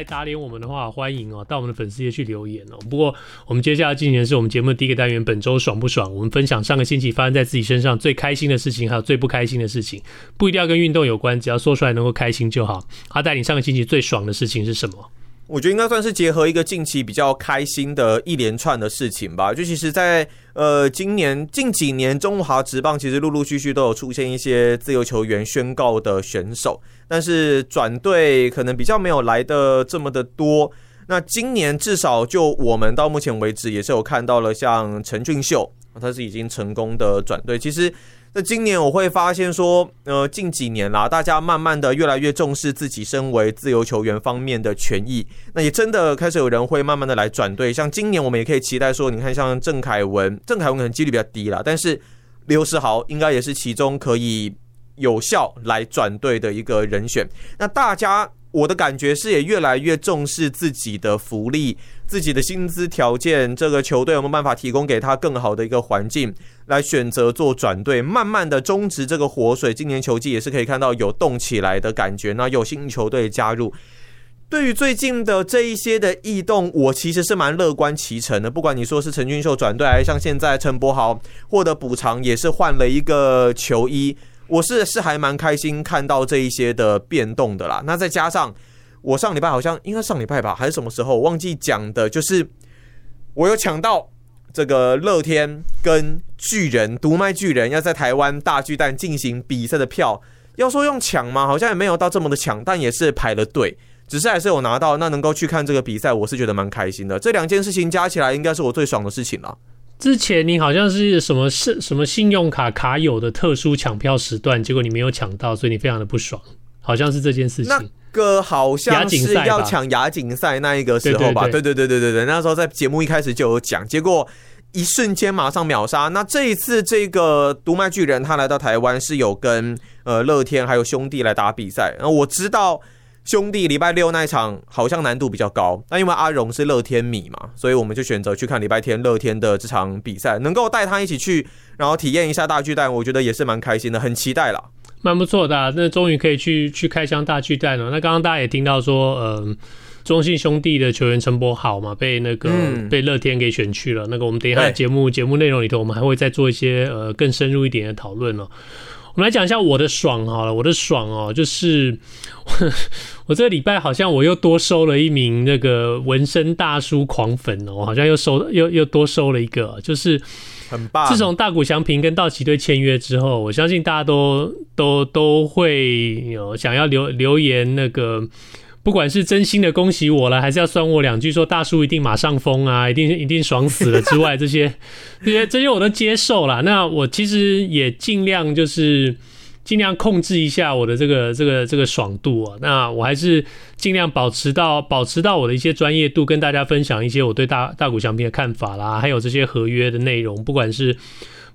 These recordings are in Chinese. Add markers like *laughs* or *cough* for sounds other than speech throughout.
来打脸我们的话，欢迎哦，到我们的粉丝页去留言哦。不过，我们接下来进行的是我们节目第一个单元，本周爽不爽？我们分享上个星期发生在自己身上最开心的事情，还有最不开心的事情，不一定要跟运动有关，只要说出来能够开心就好。阿带，你上个星期最爽的事情是什么？我觉得应该算是结合一个近期比较开心的一连串的事情吧。就其实在，呃今年近几年，中华职棒其实陆陆续续都有出现一些自由球员宣告的选手，但是转队可能比较没有来的这么的多。那今年至少就我们到目前为止，也是有看到了像陈俊秀，他是已经成功的转队。其实。那今年我会发现说，呃，近几年啦，大家慢慢的越来越重视自己身为自由球员方面的权益。那也真的开始有人会慢慢的来转队。像今年我们也可以期待说，你看像郑凯文，郑凯文可能几率比较低啦，但是刘世豪应该也是其中可以有效来转队的一个人选。那大家。我的感觉是，也越来越重视自己的福利、自己的薪资条件，这个球队有没有办法提供给他更好的一个环境，来选择做转队，慢慢的终止这个活水。今年球季也是可以看到有动起来的感觉，那有新球队加入。对于最近的这一些的异动，我其实是蛮乐观其成的。不管你说是陈俊秀转队，还是像现在陈柏豪获得补偿，也是换了一个球衣。我是是还蛮开心看到这一些的变动的啦。那再加上我上礼拜好像应该上礼拜吧，还是什么时候忘记讲的，就是我有抢到这个乐天跟巨人独卖巨人要在台湾大巨蛋进行比赛的票。要说用抢吗？好像也没有到这么的抢，但也是排了队，只是还是有拿到。那能够去看这个比赛，我是觉得蛮开心的。这两件事情加起来，应该是我最爽的事情了。之前你好像是什么是什么信用卡卡友的特殊抢票时段，结果你没有抢到，所以你非常的不爽，好像是这件事情。那个好像是要抢亚锦赛那一个时候吧？对对对对对对，那时候在节目一开始就有讲，结果一瞬间马上秒杀。那这一次这个独卖巨人他来到台湾是有跟呃乐天还有兄弟来打比赛，然后我知道。兄弟礼拜六那一场好像难度比较高，那因为阿荣是乐天米嘛，所以我们就选择去看礼拜天乐天的这场比赛，能够带他一起去，然后体验一下大巨蛋，我觉得也是蛮开心的，很期待啦，蛮不错的啊。那终于可以去去开箱大巨蛋了。那刚刚大家也听到说，嗯，中信兄弟的球员陈柏豪嘛，被那个、嗯、被乐天给选去了。那个我们等一下节目节目内容里头，我们还会再做一些呃更深入一点的讨论哦。我们来讲一下我的爽好了，我的爽哦，就是我，*laughs* 我这个礼拜好像我又多收了一名那个纹身大叔狂粉哦，我好像又收又又多收了一个，就是很棒。自从大谷翔平跟道奇队签约之后，我相信大家都都都会有想要留留言那个。不管是真心的恭喜我了，还是要酸我两句，说大叔一定马上疯啊，一定一定爽死了之外，这些 *laughs* 这些这些我都接受了。那我其实也尽量就是尽量控制一下我的这个这个这个爽度啊。那我还是尽量保持到保持到我的一些专业度，跟大家分享一些我对大大股翔平的看法啦，还有这些合约的内容，不管是。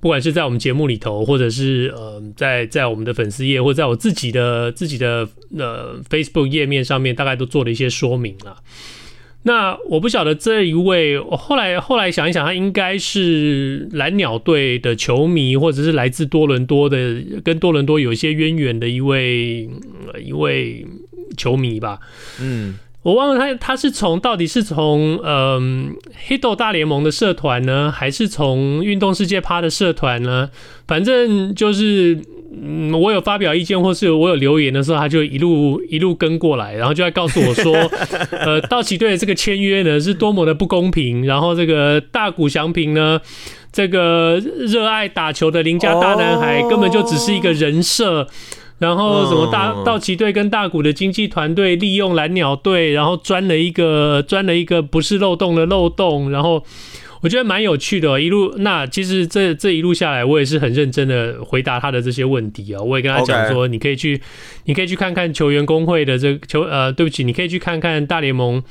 不管是在我们节目里头，或者是呃，在在我们的粉丝页，或者在我自己的自己的呃 Facebook 页面上面，大概都做了一些说明了。那我不晓得这一位，我后来后来想一想，他应该是蓝鸟队的球迷，或者是来自多伦多的，跟多伦多有一些渊源的一位一位球迷吧。嗯。我忘了他他是从到底是从嗯 Hito 大联盟的社团呢，还是从运动世界趴的社团呢？反正就是嗯，我有发表意见或是我有留言的时候，他就一路一路跟过来，然后就在告诉我说，*laughs* 呃，道奇队的这个签约呢是多么的不公平，然后这个大谷翔平呢，这个热爱打球的邻家大男孩根本就只是一个人设。然后什么大道奇队跟大谷的经纪团队利用蓝鸟队，然后钻了一个钻了一个不是漏洞的漏洞，然后我觉得蛮有趣的哦。一路那其实这这一路下来，我也是很认真的回答他的这些问题啊。我也跟他讲说，你可以去，你可以去看看球员工会的这球呃，对不起，你可以去看看大联盟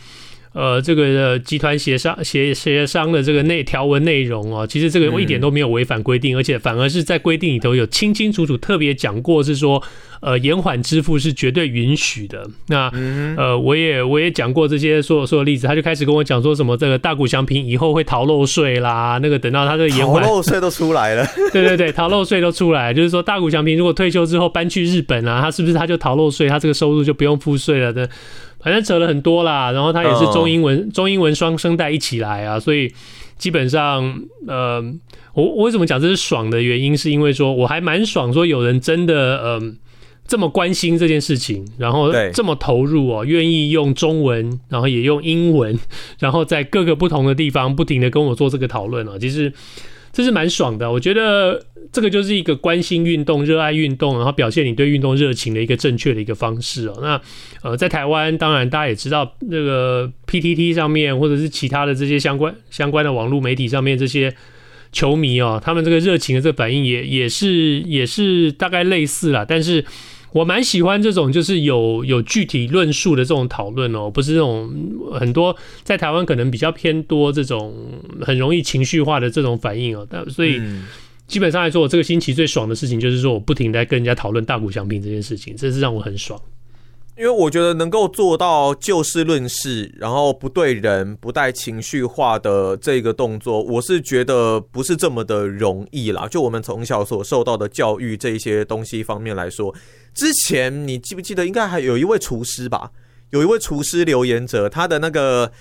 呃，这个集团协商协协商的这个内条文内容哦，其实这个我一点都没有违反规定，而且反而是在规定里头有清清楚楚特别讲过，是说呃延缓支付是绝对允许的。那呃，我也我也讲过这些所有所有例子，他就开始跟我讲说什么这个大股祥平以后会逃漏税啦，那个等到他这个延缓逃漏税都出来了，*laughs* 对对对，逃漏税都出来，就是说大股祥平如果退休之后搬去日本啊，他是不是他就逃漏税，他这个收入就不用付税了的？反正扯了很多啦，然后他也是中英文、oh. 中英文双声带一起来啊，所以基本上，呃，我我为什么讲这是爽的原因，是因为说我还蛮爽，说有人真的嗯、呃、这么关心这件事情，然后这么投入哦，愿意用中文，然后也用英文，然后在各个不同的地方不停的跟我做这个讨论啊，其实。这是蛮爽的，我觉得这个就是一个关心运动、热爱运动，然后表现你对运动热情的一个正确的一个方式哦。那呃，在台湾，当然大家也知道，这个 PTT 上面或者是其他的这些相关相关的网络媒体上面这些球迷哦，他们这个热情的这个反应也也是也是大概类似啦，但是。我蛮喜欢这种，就是有有具体论述的这种讨论哦，不是这种很多在台湾可能比较偏多这种很容易情绪化的这种反应哦。但所以基本上来说，我这个星期最爽的事情就是说，我不停在跟人家讨论大股翔平这件事情，这是让我很爽。因为我觉得能够做到就事论事，然后不对人、不带情绪化的这个动作，我是觉得不是这么的容易啦。就我们从小所受到的教育这一些东西方面来说。之前你记不记得，应该还有一位厨师吧？有一位厨师留言者，他的那个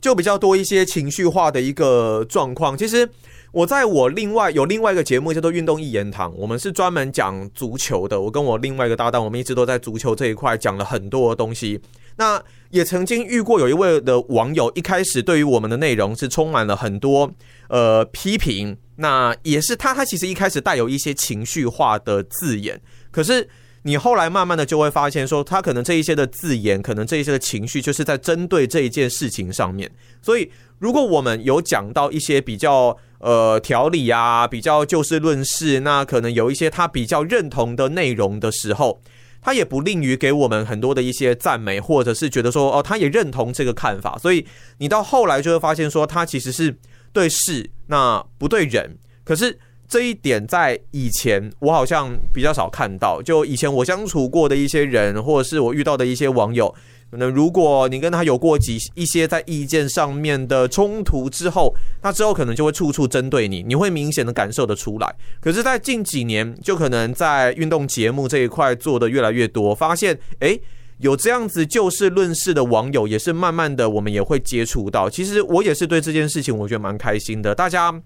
就比较多一些情绪化的一个状况。其实我在我另外有另外一个节目叫做《运动一言堂》，我们是专门讲足球的。我跟我另外一个搭档，我们一直都在足球这一块讲了很多的东西。那也曾经遇过有一位的网友，一开始对于我们的内容是充满了很多呃批评。那也是他，他其实一开始带有一些情绪化的字眼，可是。你后来慢慢的就会发现，说他可能这一些的字眼，可能这一些的情绪，就是在针对这一件事情上面。所以，如果我们有讲到一些比较呃条理啊，比较就事论事，那可能有一些他比较认同的内容的时候，他也不吝于给我们很多的一些赞美，或者是觉得说哦，他也认同这个看法。所以，你到后来就会发现，说他其实是对事，那不对人。可是。这一点在以前我好像比较少看到，就以前我相处过的一些人，或者是我遇到的一些网友，那如果你跟他有过几一些在意见上面的冲突之后，他之后可能就会处处针对你，你会明显的感受得出来。可是，在近几年，就可能在运动节目这一块做的越来越多，发现诶，有这样子就事论事的网友，也是慢慢的我们也会接触到。其实我也是对这件事情，我觉得蛮开心的，大家。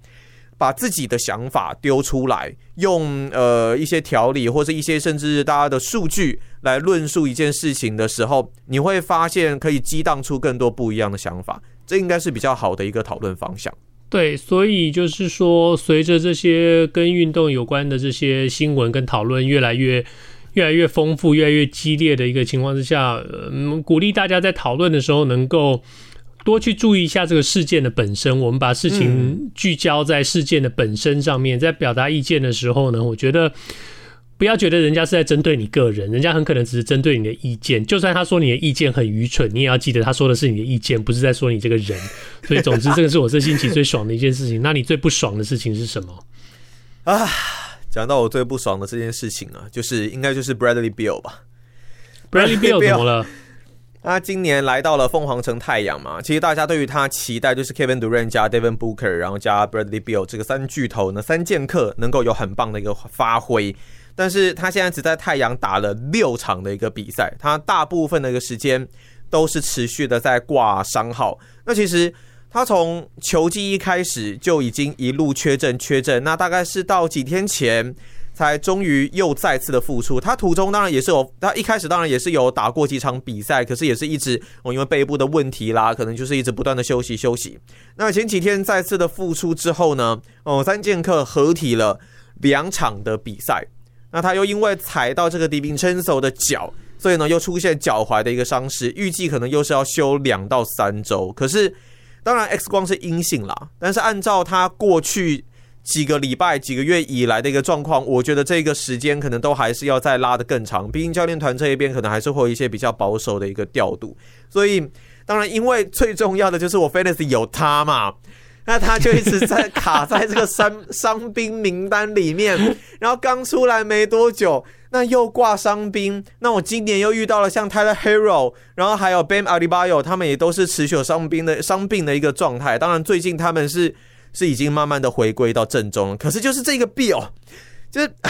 把自己的想法丢出来，用呃一些条理或者一些甚至大家的数据来论述一件事情的时候，你会发现可以激荡出更多不一样的想法，这应该是比较好的一个讨论方向。对，所以就是说，随着这些跟运动有关的这些新闻跟讨论越来越越来越丰富、越来越激烈的一个情况之下，嗯，鼓励大家在讨论的时候能够。多去注意一下这个事件的本身，我们把事情聚焦在事件的本身上面，在表达意见的时候呢，我觉得不要觉得人家是在针对你个人，人家很可能只是针对你的意见。就算他说你的意见很愚蠢，你也要记得他说的是你的意见，不是在说你这个人。*laughs* 所以，总之，这个是我这星期最爽的一件事情。那你最不爽的事情是什么？啊，讲到我最不爽的这件事情啊，就是应该就是 Bradley Bill 吧？Bradley Bill 怎么了？他今年来到了凤凰城太阳嘛，其实大家对于他期待就是 Kevin Durant 加 Devin Booker，然后加 Bradley Beal 这个三巨头呢，三剑客能够有很棒的一个发挥。但是他现在只在太阳打了六场的一个比赛，他大部分的一个时间都是持续的在挂伤号。那其实他从球季一开始就已经一路缺阵缺阵，那大概是到几天前。才终于又再次的复出，他途中当然也是有，他一开始当然也是有打过几场比赛，可是也是一直哦，因为背部的问题啦，可能就是一直不断的休息休息。那前几天再次的复出之后呢，哦，三剑客合体了两场的比赛，那他又因为踩到这个 DiVincenzo 的脚，所以呢又出现脚踝的一个伤势，预计可能又是要休两到三周。可是当然 X 光是阴性啦，但是按照他过去。几个礼拜、几个月以来的一个状况，我觉得这个时间可能都还是要再拉得更长。毕竟教练团这一边可能还是会有一些比较保守的一个调度，所以当然，因为最重要的就是我 Fantasy 有他嘛，那他就一直在卡在这个伤伤兵名单里面，然后刚出来没多久。那又挂伤兵，那我今年又遇到了像 Tyler Hero，然后还有 Bam Adebayo，他们也都是持续有伤兵的伤病的一个状态。当然，最近他们是是已经慢慢的回归到正中了。可是就是这个 Bill，就是。*laughs*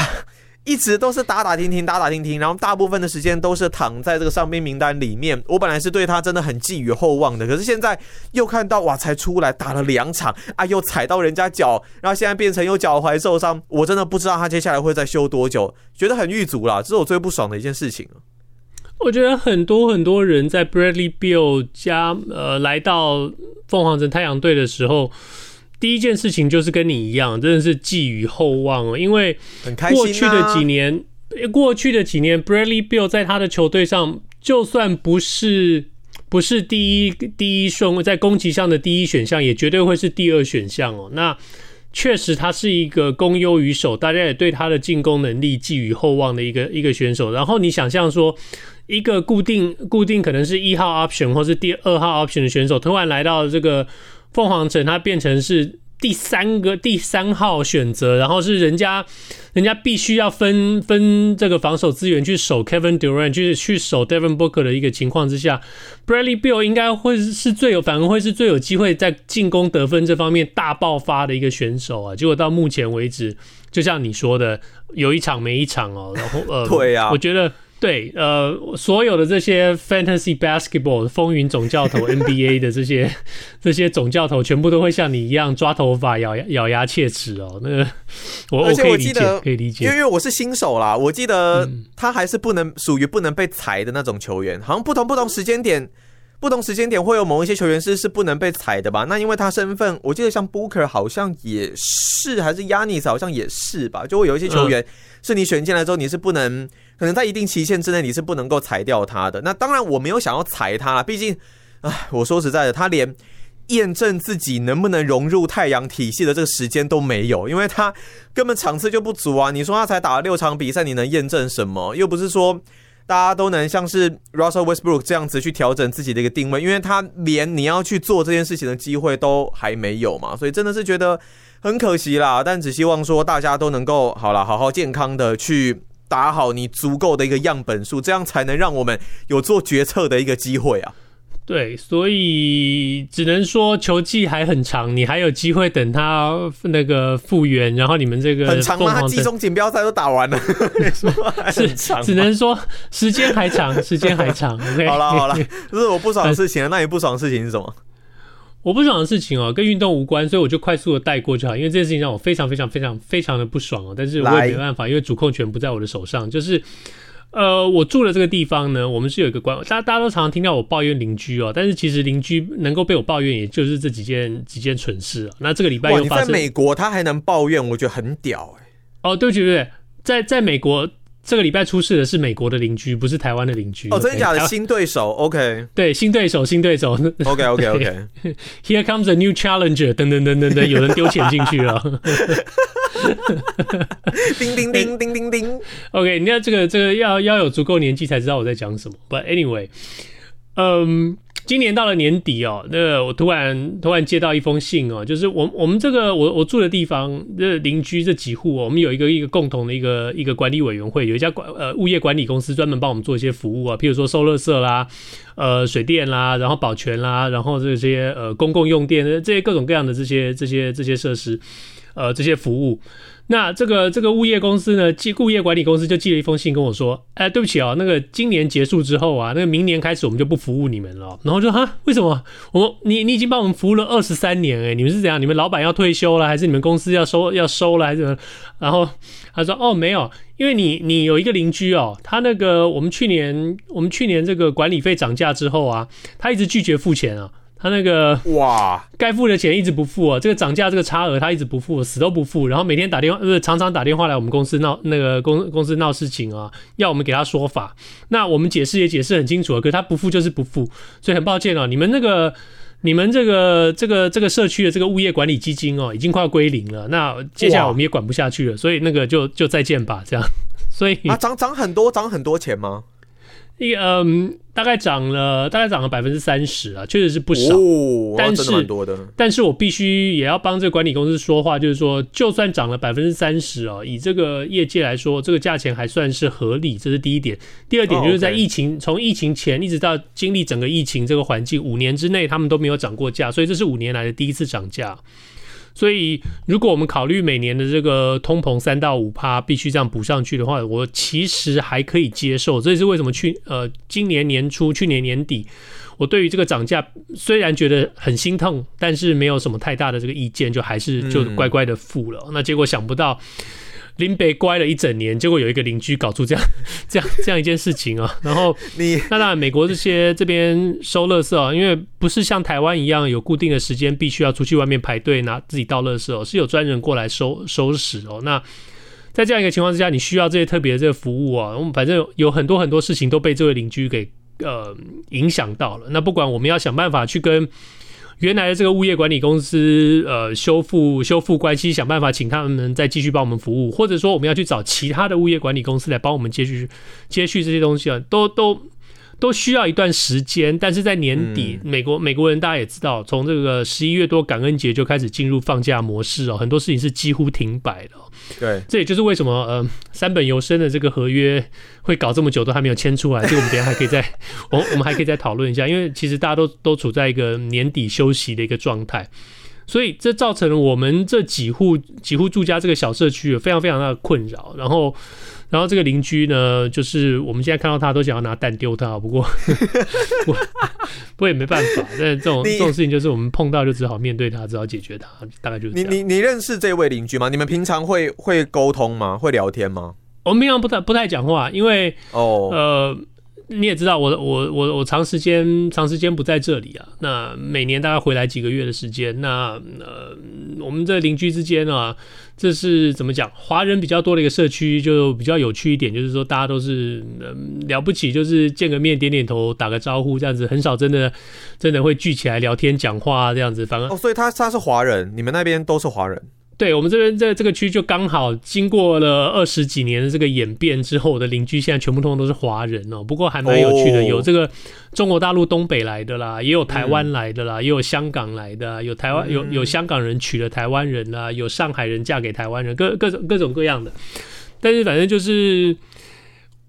一直都是打打停停，打打停停，然后大部分的时间都是躺在这个伤兵名单里面。我本来是对他真的很寄予厚望的，可是现在又看到哇，才出来打了两场啊，又踩到人家脚，然后现在变成又脚踝受伤，我真的不知道他接下来会再休多久，觉得很郁卒啦，这是我最不爽的一件事情。我觉得很多很多人在 Bradley Bill 加呃来到凤凰城太阳队的时候。第一件事情就是跟你一样，真的是寄予厚望哦，因为过去的几年，过去的几年，Bradley Bill 在他的球队上，就算不是不是第一第一顺位，在攻击上的第一选项，也绝对会是第二选项哦。那确实，他是一个攻优于守，大家也对他的进攻能力寄予厚望的一个一个选手。然后你想象说，一个固定固定可能是一号 option 或是第二号 option 的选手，突然来到这个。凤凰城，它变成是第三个第三号选择，然后是人家，人家必须要分分这个防守资源去守 Kevin Durant，就是去守 Devin Booker 的一个情况之下，Bradley Beal 应该会是最有，反而会是最有机会在进攻得分这方面大爆发的一个选手啊。结果到目前为止，就像你说的，有一场没一场哦。然后呃，*laughs* 对呀，我觉得。对，呃，所有的这些 fantasy basketball 风云总教头 *laughs* NBA 的这些这些总教头，全部都会像你一样抓头发、咬牙咬牙切齿哦。那个，我我可以理解，可以理解，因为我是新手啦，我记得他还是不能属于不能被裁的那种球员，好像不同不同时间点。不同时间点会有某一些球员是是不能被裁的吧？那因为他身份，我记得像 Booker 好像也是，还是 Yanis 好像也是吧？就会有一些球员是你选进来之后，你是不能，可能在一定期限之内你是不能够裁掉他的。那当然我没有想要裁他，毕竟，唉，我说实在的，他连验证自己能不能融入太阳体系的这个时间都没有，因为他根本场次就不足啊。你说他才打了六场比赛，你能验证什么？又不是说。大家都能像是 Russell Westbrook 这样子去调整自己的一个定位，因为他连你要去做这件事情的机会都还没有嘛，所以真的是觉得很可惜啦。但只希望说大家都能够好啦，好好健康的去打好你足够的一个样本数，这样才能让我们有做决策的一个机会啊。对，所以只能说球季还很长，你还有机会等他那个复原，然后你们这个很长吗？他季中锦标赛都打完了，*laughs* 是只能说时间还长，时间还长。Okay? 好了好了，*laughs* 这是我不爽的事情。那你不爽的事情是什么？我不爽的事情哦，跟运动无关，所以我就快速的带过就好。因为这件事情让我非常非常非常非常的不爽哦，但是我也没办法，因为主控权不在我的手上，就是。呃，我住的这个地方呢，我们是有一个关，大家大家都常常听到我抱怨邻居哦，但是其实邻居能够被我抱怨，也就是这几件几件蠢事啊。那这个礼拜又发生，在美国他还能抱怨，我觉得很屌哎、欸。哦，对不起，对不起，在在美国。这个礼拜出事的是美国的邻居，不是台湾的邻居。哦，真的假的？新对手，OK。对，新对手，新对手，OK，OK，OK。*laughs* Here comes a new challenger，等等等等等，有人丢钱进去了。*laughs* 叮叮叮叮叮叮。OK，你要这个这个要要有足够年纪才知道我在讲什么。But anyway，嗯。今年到了年底哦，那我突然突然接到一封信哦，就是我我们这个我我住的地方这邻居这几户哦，我们有一个一个共同的一个一个管理委员会，有一家管呃物业管理公司专门帮我们做一些服务啊，譬如说收垃圾啦，呃水电啦，然后保全啦，然后这些呃公共用电这些各种各样的这些这些这些设施，呃这些服务。那这个这个物业公司呢，寄物业管理公司就寄了一封信跟我说，哎，对不起哦，那个今年结束之后啊，那个明年开始我们就不服务你们了。然后就哈，为什么？我你你已经帮我们服务了二十三年，哎，你们是怎样？你们老板要退休了，还是你们公司要收要收了，还是？然后他说，哦，没有，因为你你有一个邻居哦，他那个我们去年我们去年这个管理费涨价之后啊，他一直拒绝付钱啊。他那个哇，该付的钱一直不付啊，这个涨价这个差额他一直不付，死都不付，然后每天打电话，呃，常常打电话来我们公司闹那个公公司闹事情啊，要我们给他说法。那我们解释也解释很清楚了，可是他不付就是不付，所以很抱歉哦，你们那个你们这个这个这个社区的这个物业管理基金哦，已经快要归零了。那接下来我们也管不下去了，所以那个就就再见吧，这样。所以啊，涨涨很多，涨很多钱吗？一嗯，大概涨了，大概涨了百分之三十啊，确实是不少。哦、但是，蛮多的。但是我必须也要帮这个管理公司说话，就是说，就算涨了百分之三十哦，以这个业界来说，这个价钱还算是合理，这是第一点。第二点就是在疫情从、oh, okay. 疫情前一直到经历整个疫情这个环境，五年之内他们都没有涨过价，所以这是五年来的第一次涨价。所以，如果我们考虑每年的这个通膨三到五趴必须这样补上去的话，我其实还可以接受。这也是为什么去呃今年年初、去年年底，我对于这个涨价虽然觉得很心痛，但是没有什么太大的这个意见，就还是就乖乖的付了。那结果想不到。林北乖了一整年，结果有一个邻居搞出这样、*laughs* 这样、这样一件事情啊！然后 *laughs* 你那当然，美国这些这边收垃圾啊，因为不是像台湾一样有固定的时间，必须要出去外面排队拿自己倒垃圾哦，是有专人过来收收拾哦。那在这样一个情况之下，你需要这些特别的这个服务啊，我们反正有很多很多事情都被这位邻居给呃影响到了。那不管我们要想办法去跟。原来的这个物业管理公司，呃，修复修复关系，想办法请他们再继续帮我们服务，或者说我们要去找其他的物业管理公司来帮我们接续接续这些东西啊，都都都需要一段时间。但是在年底，美国美国人大家也知道，从这个十一月多感恩节就开始进入放假模式哦，很多事情是几乎停摆的。对，这也就是为什么呃，三本由生的这个合约会搞这么久都还没有签出来。这个我们等下还可以再，*laughs* 我我们还可以再讨论一下，因为其实大家都都处在一个年底休息的一个状态，所以这造成了我们这几户几户住家这个小社区有非常非常大的困扰，然后。然后这个邻居呢，就是我们现在看到他都想要拿蛋丢他，不过不 *laughs* 不过也没办法。但是这种这种事情就是我们碰到就只好面对他，只好解决他，大概就是这样。你你你认识这位邻居吗？你们平常会会沟通吗？会聊天吗？我们平常不太不太讲话，因为哦、oh. 呃。你也知道我我我我长时间长时间不在这里啊，那每年大概回来几个月的时间，那呃我们这邻居之间啊，这是怎么讲？华人比较多的一个社区，就比较有趣一点，就是说大家都是嗯了不起，就是见个面点点头打个招呼这样子，很少真的真的会聚起来聊天讲话这样子。反而哦，所以他他是华人，你们那边都是华人。对，我们这边在这个区就刚好经过了二十几年的这个演变之后，我的邻居现在全部通通都是华人哦。不过还蛮有趣的，有这个中国大陆东北来的啦，也有台湾来的啦，也有香港来的，有台湾有有香港人娶了台湾人啦，有上海人嫁给台湾人，各各种各种各样的。但是反正就是。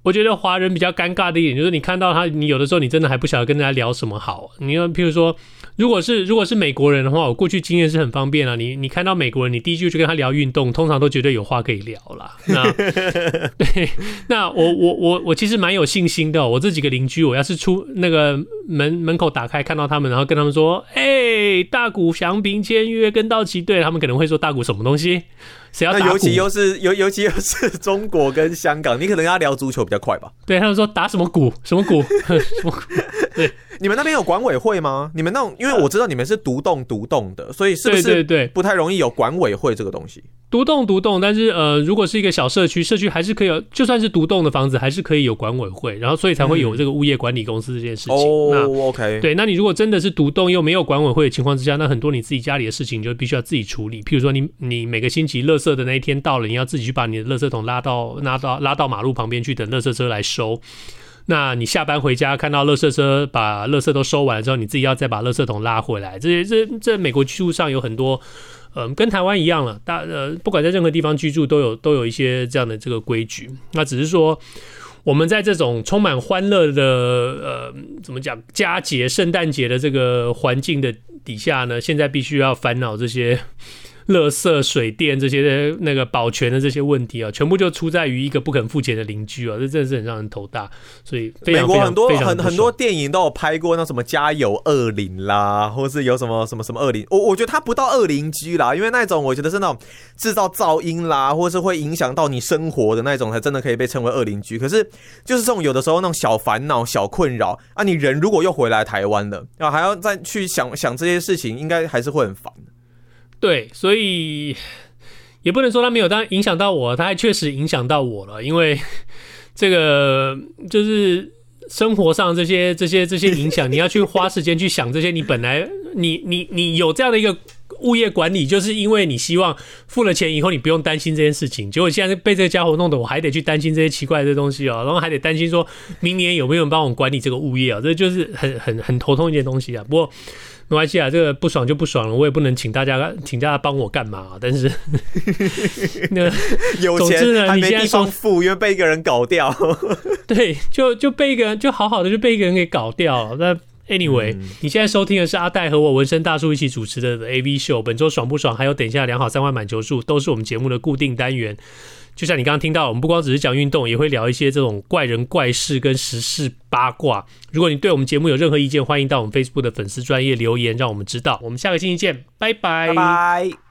我觉得华人比较尴尬的一点就是，你看到他，你有的时候你真的还不晓得跟人家聊什么好。你要譬如说，如果是如果是美国人的话，我过去经验是很方便啊。你你看到美国人，你第一句就跟他聊运动，通常都绝对有话可以聊啦。那对，那我我我我其实蛮有信心的。我这几个邻居，我要是出那个门门口打开看到他们，然后跟他们说：“哎、欸，大谷翔平签约跟道奇队。”他们可能会说：“大谷什么东西？”那尤其又是尤尤其又是中国跟香港，你可能跟他聊足球比较快吧？对，他们说打什么鼓？什么鼓？*laughs* 什么鼓？对。你们那边有管委会吗？你们那种，因为我知道你们是独栋独栋的，所以是不是对对不太容易有管委会这个东西？独栋独栋，但是呃，如果是一个小社区，社区还是可以有，就算是独栋的房子，还是可以有管委会，然后所以才会有这个物业管理公司这件事情。哦、嗯 oh,，OK，对，那你如果真的是独栋又没有管委会的情况之下，那很多你自己家里的事情就必须要自己处理。譬如说你，你你每个星期垃圾的那一天到了，你要自己去把你的垃圾桶拉到拉到拉到马路旁边去，等垃圾车来收。那你下班回家看到垃圾车把垃圾都收完了之后，你自己要再把垃圾桶拉回来。这些这这美国居住上有很多，嗯、跟台湾一样了。大呃，不管在任何地方居住，都有都有一些这样的这个规矩。那只是说，我们在这种充满欢乐的呃，怎么讲，佳节、圣诞节的这个环境的底下呢，现在必须要烦恼这些。垃圾、水电这些那个保全的这些问题啊，全部就出在于一个不肯付钱的邻居啊，这真的是很让人头大。所以美国很多很很多电影都有拍过那什么家有恶邻啦，或是有什么什么什么恶邻。我我觉得他不到恶邻居啦，因为那种我觉得是那种制造噪音啦，或是会影响到你生活的那种，才真的可以被称为恶邻居。可是就是这种有的时候那种小烦恼、小困扰啊，你人如果又回来台湾了，然后还要再去想想这些事情，应该还是会很烦。对，所以也不能说他没有，当影响到我，他还确实影响到我了。因为这个就是生活上这些、这些、这些影响，你要去花时间去想这些。你本来你你你有这样的一个物业管理，就是因为你希望付了钱以后你不用担心这件事情，结果现在被这个家伙弄得我还得去担心这些奇怪的东西啊，然后还得担心说明年有没有人帮我管理这个物业啊，这就是很很很头痛一件东西啊。不过。没关系啊，这个不爽就不爽了，我也不能请大家请大家帮我干嘛。但是 *laughs* 那 *laughs* 有钱呢，还没地方付，因为被一个人搞掉。*laughs* 对，就就被一个人就好好的就被一个人给搞掉。那 anyway，、嗯、你现在收听的是阿戴和我纹身大叔一起主持的 AV 秀，本周爽不爽？还有等一下良好三坏满球数，都是我们节目的固定单元。就像你刚刚听到，我们不光只是讲运动，也会聊一些这种怪人怪事跟时事八卦。如果你对我们节目有任何意见，欢迎到我们 Facebook 的粉丝专业留言，让我们知道。我们下个星期见，拜拜。拜拜。